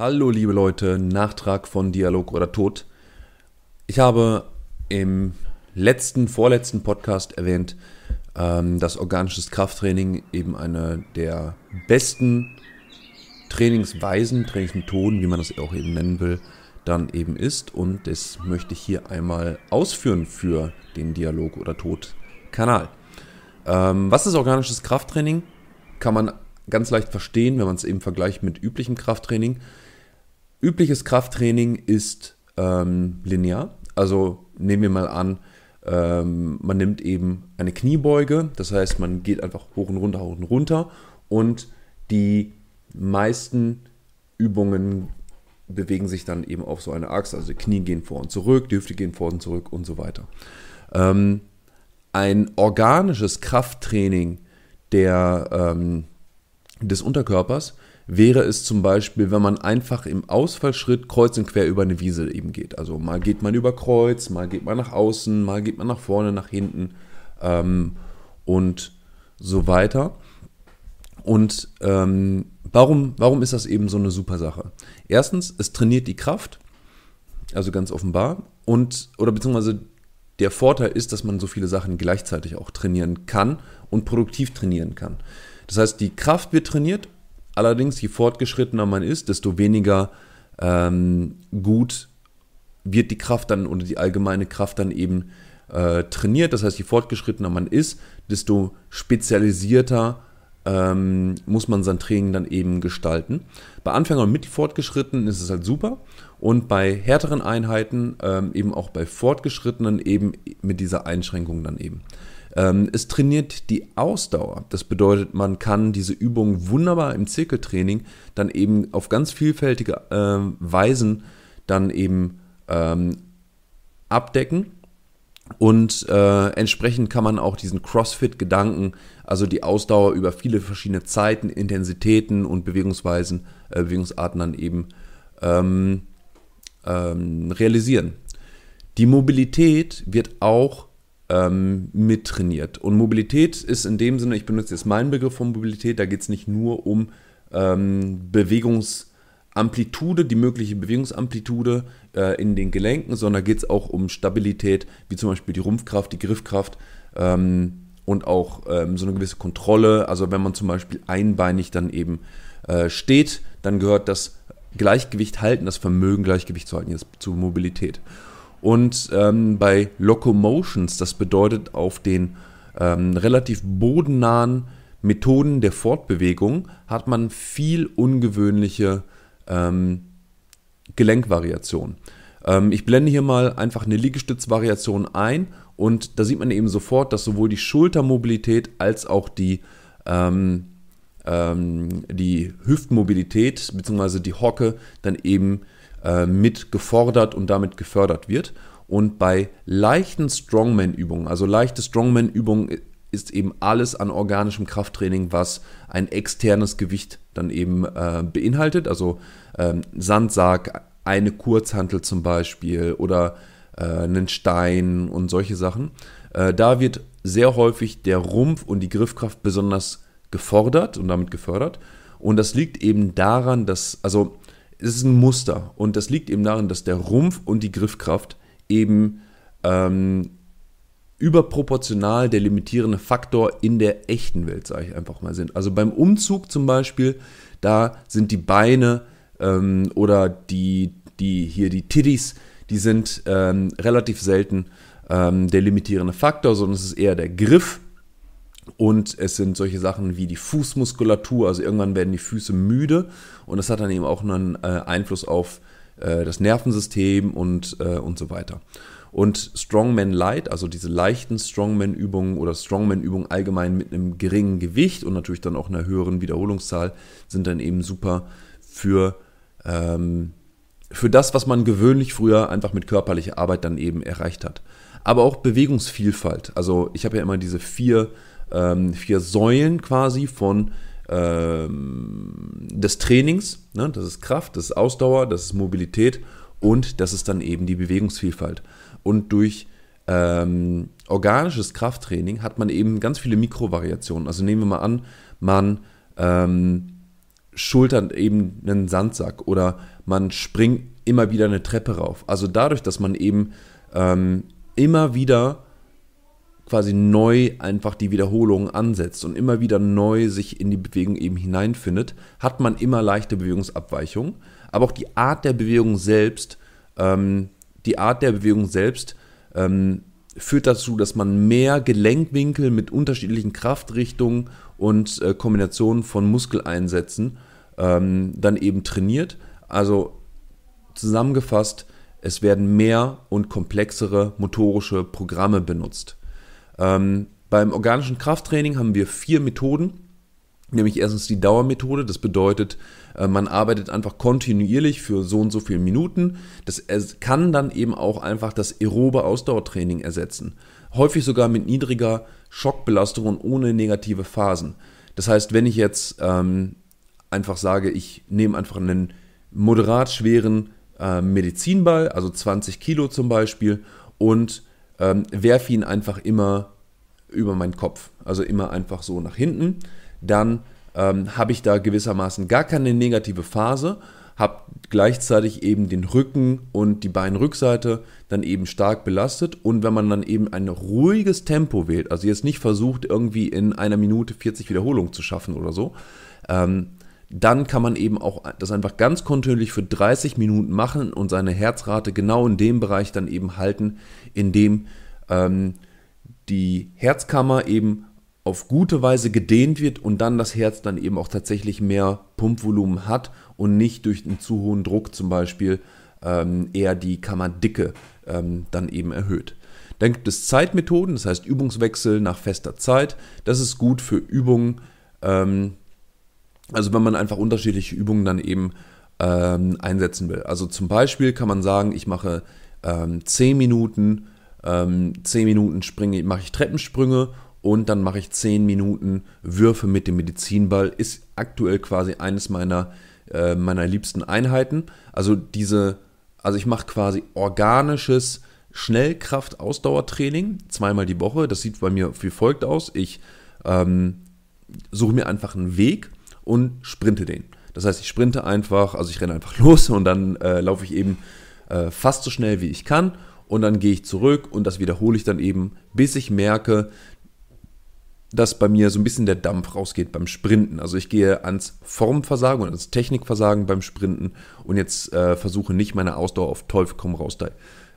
Hallo liebe Leute, Nachtrag von Dialog oder Tod. Ich habe im letzten, vorletzten Podcast erwähnt, ähm, dass organisches Krafttraining eben eine der besten Trainingsweisen, Trainingsmethoden, wie man das auch eben nennen will, dann eben ist. Und das möchte ich hier einmal ausführen für den Dialog oder Tod Kanal. Ähm, was ist organisches Krafttraining? Kann man ganz leicht verstehen, wenn man es eben vergleicht mit üblichem Krafttraining. Übliches Krafttraining ist ähm, linear. Also nehmen wir mal an, ähm, man nimmt eben eine Kniebeuge, das heißt, man geht einfach hoch und runter, hoch und runter und die meisten Übungen bewegen sich dann eben auf so eine Achse. Also die Knie gehen vor und zurück, die Hüfte gehen vor und zurück und so weiter. Ähm, ein organisches Krafttraining der, ähm, des Unterkörpers wäre es zum Beispiel, wenn man einfach im Ausfallschritt kreuz und quer über eine Wiese eben geht. Also mal geht man über Kreuz, mal geht man nach außen, mal geht man nach vorne, nach hinten ähm, und so weiter. Und ähm, warum, warum ist das eben so eine super Sache? Erstens, es trainiert die Kraft, also ganz offenbar, und oder beziehungsweise der Vorteil ist, dass man so viele Sachen gleichzeitig auch trainieren kann und produktiv trainieren kann. Das heißt, die Kraft wird trainiert Allerdings, je fortgeschrittener man ist, desto weniger ähm, gut wird die Kraft dann oder die allgemeine Kraft dann eben äh, trainiert. Das heißt, je fortgeschrittener man ist, desto spezialisierter ähm, muss man sein Training dann eben gestalten. Bei Anfängern und Mittelfortgeschrittenen ist es halt super und bei härteren Einheiten, ähm, eben auch bei Fortgeschrittenen, eben mit dieser Einschränkung dann eben. Ähm, es trainiert die Ausdauer. Das bedeutet, man kann diese Übungen wunderbar im Zirkeltraining dann eben auf ganz vielfältige äh, Weisen dann eben ähm, abdecken. Und äh, entsprechend kann man auch diesen CrossFit-Gedanken, also die Ausdauer über viele verschiedene Zeiten, Intensitäten und Bewegungsweisen, äh, Bewegungsarten dann eben ähm, ähm, realisieren. Die Mobilität wird auch ähm, mittrainiert. Und Mobilität ist in dem Sinne, ich benutze jetzt meinen Begriff von Mobilität, da geht es nicht nur um ähm, Bewegungsamplitude, die mögliche Bewegungsamplitude äh, in den Gelenken, sondern geht es auch um Stabilität, wie zum Beispiel die Rumpfkraft, die Griffkraft ähm, und auch ähm, so eine gewisse Kontrolle. Also wenn man zum Beispiel einbeinig dann eben äh, steht, dann gehört das Gleichgewicht halten, das Vermögen Gleichgewicht zu halten, jetzt zur Mobilität. Und ähm, bei Locomotions, das bedeutet auf den ähm, relativ bodennahen Methoden der Fortbewegung, hat man viel ungewöhnliche ähm, Gelenkwariationen. Ähm, ich blende hier mal einfach eine Liegestützvariation ein und da sieht man eben sofort, dass sowohl die Schultermobilität als auch die, ähm, ähm, die Hüftmobilität bzw. die Hocke dann eben äh, mit gefordert und damit gefördert wird. Und bei leichten Strongman-Übungen, also leichte Strongman-Übungen ist eben alles an organischem Krafttraining, was ein externes Gewicht dann eben äh, beinhaltet. Also ähm, Sandsack, eine Kurzhantel zum Beispiel oder äh, einen Stein und solche Sachen. Äh, da wird sehr häufig der Rumpf und die Griffkraft besonders gefordert und damit gefördert. Und das liegt eben daran, dass, also es ist ein Muster und das liegt eben darin, dass der Rumpf und die Griffkraft eben ähm, überproportional der limitierende Faktor in der echten Welt, sage ich einfach mal, sind. Also beim Umzug zum Beispiel, da sind die Beine ähm, oder die, die hier die Tiddies, die sind ähm, relativ selten ähm, der limitierende Faktor, sondern es ist eher der Griff, und es sind solche Sachen wie die Fußmuskulatur, also irgendwann werden die Füße müde und das hat dann eben auch einen äh, Einfluss auf äh, das Nervensystem und, äh, und so weiter. Und Strongman Light, also diese leichten Strongman-Übungen oder Strongman-Übungen allgemein mit einem geringen Gewicht und natürlich dann auch einer höheren Wiederholungszahl, sind dann eben super für, ähm, für das, was man gewöhnlich früher einfach mit körperlicher Arbeit dann eben erreicht hat. Aber auch Bewegungsvielfalt. Also ich habe ja immer diese vier ähm, vier Säulen quasi von ähm, des Trainings. Ne? Das ist Kraft, das ist Ausdauer, das ist Mobilität und das ist dann eben die Bewegungsvielfalt. Und durch ähm, organisches Krafttraining hat man eben ganz viele Mikrovariationen. Also nehmen wir mal an, man ähm, schultert eben einen Sandsack oder man springt immer wieder eine Treppe rauf. Also dadurch, dass man eben ähm, immer wieder quasi neu einfach die Wiederholung ansetzt und immer wieder neu sich in die Bewegung eben hineinfindet, hat man immer leichte Bewegungsabweichungen. Aber auch die Art der Bewegung selbst, ähm, die Art der Bewegung selbst ähm, führt dazu, dass man mehr Gelenkwinkel mit unterschiedlichen Kraftrichtungen und äh, Kombinationen von Muskeleinsätzen ähm, dann eben trainiert. Also zusammengefasst, es werden mehr und komplexere motorische Programme benutzt. Ähm, beim organischen Krafttraining haben wir vier Methoden, nämlich erstens die Dauermethode. Das bedeutet, äh, man arbeitet einfach kontinuierlich für so und so viele Minuten. Das kann dann eben auch einfach das aerobe Ausdauertraining ersetzen. Häufig sogar mit niedriger Schockbelastung und ohne negative Phasen. Das heißt, wenn ich jetzt ähm, einfach sage, ich nehme einfach einen moderat schweren äh, Medizinball, also 20 Kilo zum Beispiel, und ähm, werfe ihn einfach immer über meinen Kopf, also immer einfach so nach hinten, dann ähm, habe ich da gewissermaßen gar keine negative Phase, habe gleichzeitig eben den Rücken und die Beinrückseite dann eben stark belastet. Und wenn man dann eben ein ruhiges Tempo wählt, also jetzt nicht versucht irgendwie in einer Minute 40 Wiederholungen zu schaffen oder so, ähm, dann kann man eben auch das einfach ganz kontinuierlich für 30 Minuten machen und seine Herzrate genau in dem Bereich dann eben halten, in dem ähm, die Herzkammer eben auf gute Weise gedehnt wird und dann das Herz dann eben auch tatsächlich mehr Pumpvolumen hat und nicht durch einen zu hohen Druck zum Beispiel ähm, eher die Kammerdicke ähm, dann eben erhöht. Dann gibt es Zeitmethoden, das heißt Übungswechsel nach fester Zeit. Das ist gut für Übungen, ähm, also wenn man einfach unterschiedliche Übungen dann eben ähm, einsetzen will. Also zum Beispiel kann man sagen, ich mache ähm, 10 Minuten, ähm, 10 Minuten springe, mache ich Treppensprünge und dann mache ich 10 Minuten Würfe mit dem Medizinball. Ist aktuell quasi eines meiner, äh, meiner liebsten Einheiten. Also diese, also ich mache quasi organisches Schnellkraft-Ausdauertraining zweimal die Woche. Das sieht bei mir wie folgt aus. Ich ähm, suche mir einfach einen Weg und sprinte den. Das heißt, ich sprinte einfach, also ich renne einfach los und dann äh, laufe ich eben äh, fast so schnell wie ich kann und dann gehe ich zurück und das wiederhole ich dann eben, bis ich merke, dass bei mir so ein bisschen der Dampf rausgeht beim Sprinten. Also ich gehe ans Formversagen und ans Technikversagen beim Sprinten und jetzt äh, versuche nicht meine Ausdauer auf Teufel komm raus da,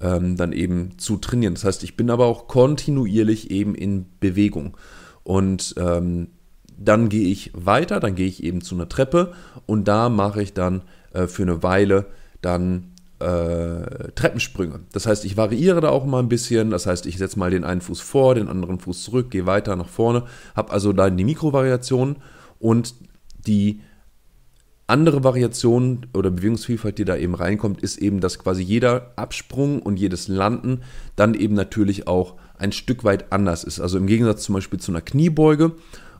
ähm, dann eben zu trainieren. Das heißt, ich bin aber auch kontinuierlich eben in Bewegung. Und ähm, dann gehe ich weiter, dann gehe ich eben zu einer Treppe und da mache ich dann äh, für eine Weile dann äh, Treppensprünge. Das heißt, ich variiere da auch mal ein bisschen. Das heißt, ich setze mal den einen Fuß vor, den anderen Fuß zurück, gehe weiter nach vorne, habe also dann die Mikrovariation und die andere Variation oder Bewegungsvielfalt, die da eben reinkommt, ist eben, dass quasi jeder Absprung und jedes Landen dann eben natürlich auch ein Stück weit anders ist. Also im Gegensatz zum Beispiel zu einer Kniebeuge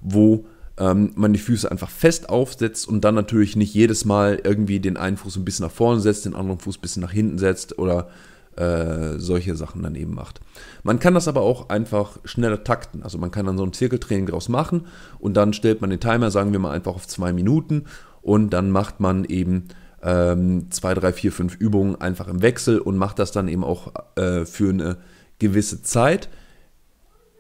wo ähm, man die Füße einfach fest aufsetzt und dann natürlich nicht jedes Mal irgendwie den einen Fuß ein bisschen nach vorne setzt, den anderen Fuß ein bisschen nach hinten setzt oder äh, solche Sachen dann eben macht. Man kann das aber auch einfach schneller takten. Also man kann dann so ein Zirkeltraining daraus machen und dann stellt man den Timer, sagen wir mal, einfach auf zwei Minuten und dann macht man eben ähm, zwei, drei, vier, fünf Übungen einfach im Wechsel und macht das dann eben auch äh, für eine gewisse Zeit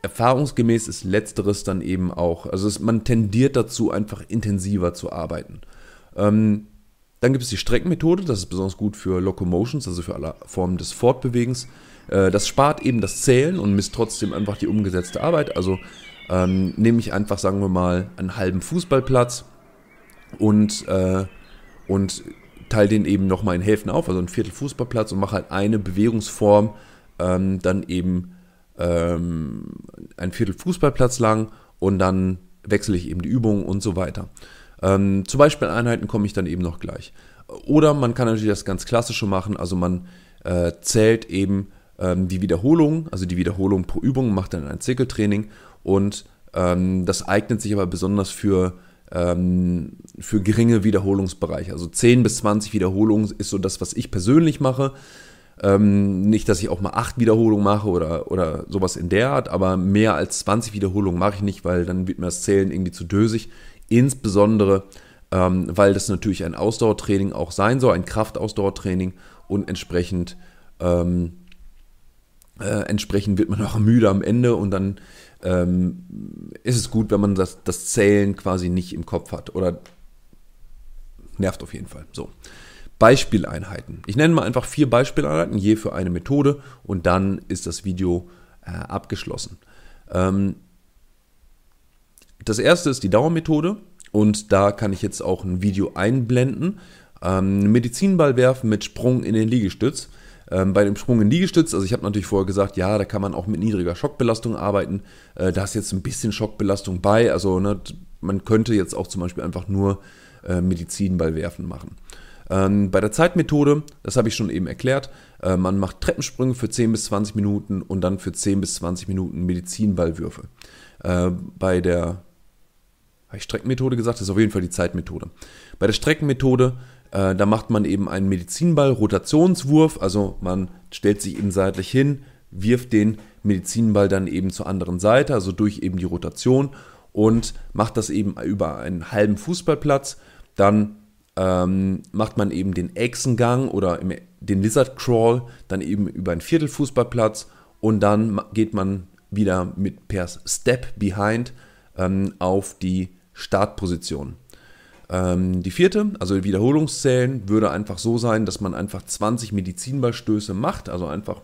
erfahrungsgemäß ist letzteres dann eben auch, also es, man tendiert dazu, einfach intensiver zu arbeiten. Ähm, dann gibt es die Streckenmethode, das ist besonders gut für Locomotions, also für alle Formen des Fortbewegens. Äh, das spart eben das Zählen und misst trotzdem einfach die umgesetzte Arbeit. Also ähm, nehme ich einfach, sagen wir mal, einen halben Fußballplatz und, äh, und teile den eben nochmal in Hälften auf, also ein Viertel Fußballplatz und mache halt eine Bewegungsform ähm, dann eben ähm, ein Viertel Fußballplatz lang und dann wechsle ich eben die Übungen und so weiter. Ähm, zu Beispieleinheiten komme ich dann eben noch gleich. Oder man kann natürlich das ganz klassische machen, also man äh, zählt eben ähm, die Wiederholung, also die Wiederholung pro Übung, macht dann ein Zirkeltraining und ähm, das eignet sich aber besonders für, ähm, für geringe Wiederholungsbereiche. Also 10 bis 20 Wiederholungen ist so das, was ich persönlich mache. Ähm, nicht, dass ich auch mal acht Wiederholungen mache oder, oder sowas in der Art, aber mehr als 20 Wiederholungen mache ich nicht, weil dann wird mir das Zählen irgendwie zu dösig. Insbesondere, ähm, weil das natürlich ein Ausdauertraining auch sein soll, ein Kraftausdauertraining und entsprechend, ähm, äh, entsprechend wird man auch müde am Ende und dann ähm, ist es gut, wenn man das, das Zählen quasi nicht im Kopf hat oder nervt auf jeden Fall. So. Beispieleinheiten. Ich nenne mal einfach vier Beispieleinheiten, je für eine Methode und dann ist das Video äh, abgeschlossen. Ähm, das erste ist die Dauermethode und da kann ich jetzt auch ein Video einblenden. Ähm, Medizinball werfen mit Sprung in den Liegestütz. Ähm, bei dem Sprung in Liegestütz, also ich habe natürlich vorher gesagt, ja, da kann man auch mit niedriger Schockbelastung arbeiten. Äh, da ist jetzt ein bisschen Schockbelastung bei. Also ne, man könnte jetzt auch zum Beispiel einfach nur äh, Medizinball werfen machen. Ähm, bei der Zeitmethode, das habe ich schon eben erklärt, äh, man macht Treppensprünge für 10 bis 20 Minuten und dann für 10 bis 20 Minuten Medizinballwürfe. Äh, bei der habe ich Streckenmethode gesagt, das ist auf jeden Fall die Zeitmethode. Bei der Streckenmethode, äh, da macht man eben einen Medizinball, Rotationswurf, also man stellt sich eben seitlich hin, wirft den Medizinball dann eben zur anderen Seite, also durch eben die Rotation und macht das eben über einen halben Fußballplatz. Dann ähm, macht man eben den Echsengang oder im, den Lizard Crawl dann eben über einen Viertelfußballplatz und dann geht man wieder mit per Step Behind ähm, auf die Startposition. Ähm, die vierte, also Wiederholungszählen, würde einfach so sein, dass man einfach 20 Medizinballstöße macht, also einfach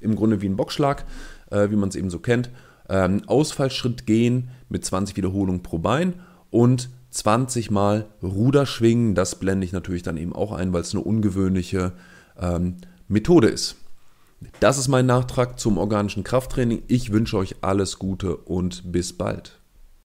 im Grunde wie ein Boxschlag, äh, wie man es eben so kennt. Ähm, Ausfallschritt gehen mit 20 Wiederholungen pro Bein und 20 Mal Ruderschwingen. Das blende ich natürlich dann eben auch ein, weil es eine ungewöhnliche ähm, Methode ist. Das ist mein Nachtrag zum organischen Krafttraining. Ich wünsche euch alles Gute und bis bald.